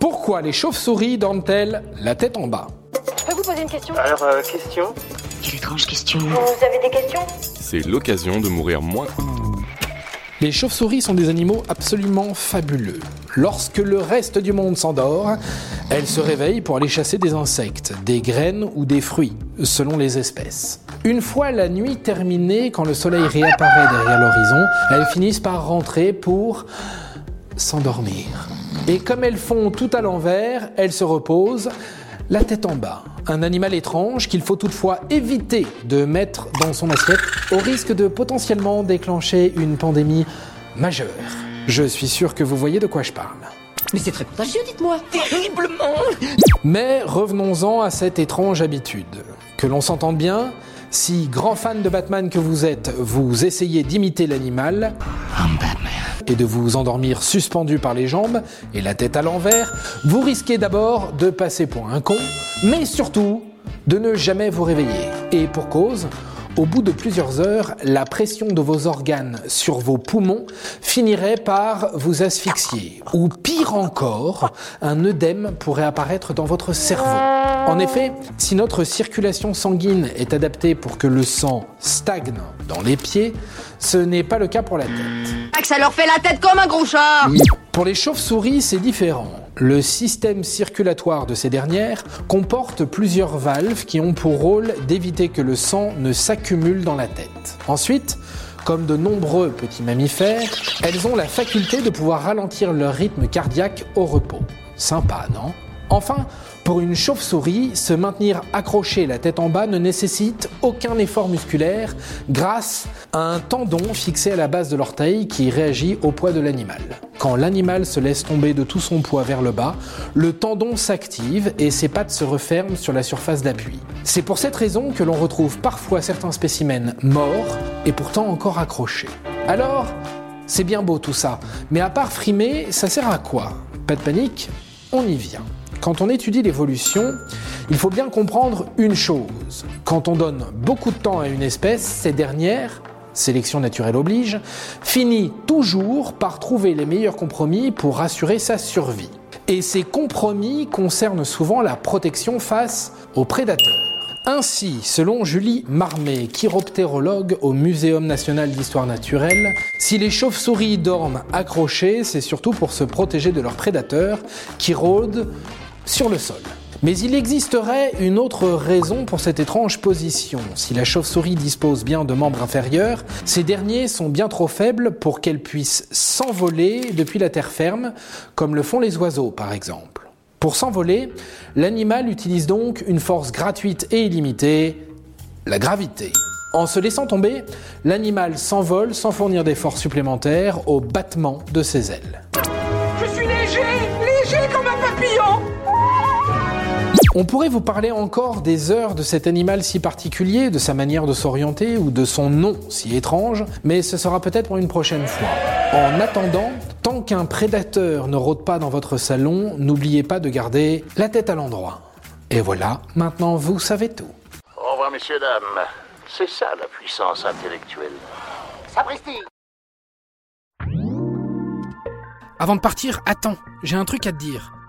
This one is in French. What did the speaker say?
Pourquoi les chauves-souris dorment-elles la tête en bas Je peux vous poser une question Alors, euh, question Quelle étrange question. Vous avez des questions C'est l'occasion de mourir moins. Les chauves-souris sont des animaux absolument fabuleux. Lorsque le reste du monde s'endort, elles se réveillent pour aller chasser des insectes, des graines ou des fruits, selon les espèces. Une fois la nuit terminée, quand le soleil réapparaît derrière l'horizon, elles finissent par rentrer pour s'endormir. Et comme elles font tout à l'envers, elles se reposent la tête en bas. Un animal étrange qu'il faut toutefois éviter de mettre dans son assiette au risque de potentiellement déclencher une pandémie majeure. Je suis sûr que vous voyez de quoi je parle. Mais c'est très contagieux, dites-moi. Terriblement. Mais revenons-en à cette étrange habitude. Que l'on s'entende bien, si grand fan de Batman que vous êtes, vous essayez d'imiter l'animal et de vous endormir suspendu par les jambes et la tête à l'envers, vous risquez d'abord de passer pour un con, mais surtout de ne jamais vous réveiller. Et pour cause, au bout de plusieurs heures, la pression de vos organes sur vos poumons finirait par vous asphyxier. Ou pire encore, un œdème pourrait apparaître dans votre cerveau. En effet, si notre circulation sanguine est adaptée pour que le sang stagne dans les pieds, ce n'est pas le cas pour la tête. Ça leur fait la tête comme un gros chat. Pour les chauves-souris, c'est différent. Le système circulatoire de ces dernières comporte plusieurs valves qui ont pour rôle d'éviter que le sang ne s'accumule dans la tête. Ensuite, comme de nombreux petits mammifères, elles ont la faculté de pouvoir ralentir leur rythme cardiaque au repos. Sympa, non? Enfin, pour une chauve-souris, se maintenir accroché la tête en bas ne nécessite aucun effort musculaire grâce à un tendon fixé à la base de l'orteil qui réagit au poids de l'animal. Quand l'animal se laisse tomber de tout son poids vers le bas, le tendon s'active et ses pattes se referment sur la surface d'appui. C'est pour cette raison que l'on retrouve parfois certains spécimens morts et pourtant encore accrochés. Alors, c'est bien beau tout ça, mais à part frimer, ça sert à quoi? Pas de panique, on y vient. Quand on étudie l'évolution, il faut bien comprendre une chose. Quand on donne beaucoup de temps à une espèce, ces dernières, sélection naturelle oblige, finit toujours par trouver les meilleurs compromis pour assurer sa survie. Et ces compromis concernent souvent la protection face aux prédateurs. Ainsi, selon Julie Marmé, chiroptérologue au Muséum national d'histoire naturelle, si les chauves-souris dorment accrochées, c'est surtout pour se protéger de leurs prédateurs qui rôdent sur le sol. Mais il existerait une autre raison pour cette étrange position. Si la chauve-souris dispose bien de membres inférieurs, ces derniers sont bien trop faibles pour qu'elle puisse s'envoler depuis la terre ferme, comme le font les oiseaux par exemple. Pour s'envoler, l'animal utilise donc une force gratuite et illimitée, la gravité. En se laissant tomber, l'animal s'envole sans fournir d'efforts supplémentaires au battement de ses ailes. On pourrait vous parler encore des heures de cet animal si particulier, de sa manière de s'orienter ou de son nom si étrange, mais ce sera peut-être pour une prochaine fois. En attendant, tant qu'un prédateur ne rôde pas dans votre salon, n'oubliez pas de garder la tête à l'endroit. Et voilà, maintenant vous savez tout. Au revoir, messieurs, dames. C'est ça la puissance intellectuelle. Sapristi. Avant de partir, attends, j'ai un truc à te dire.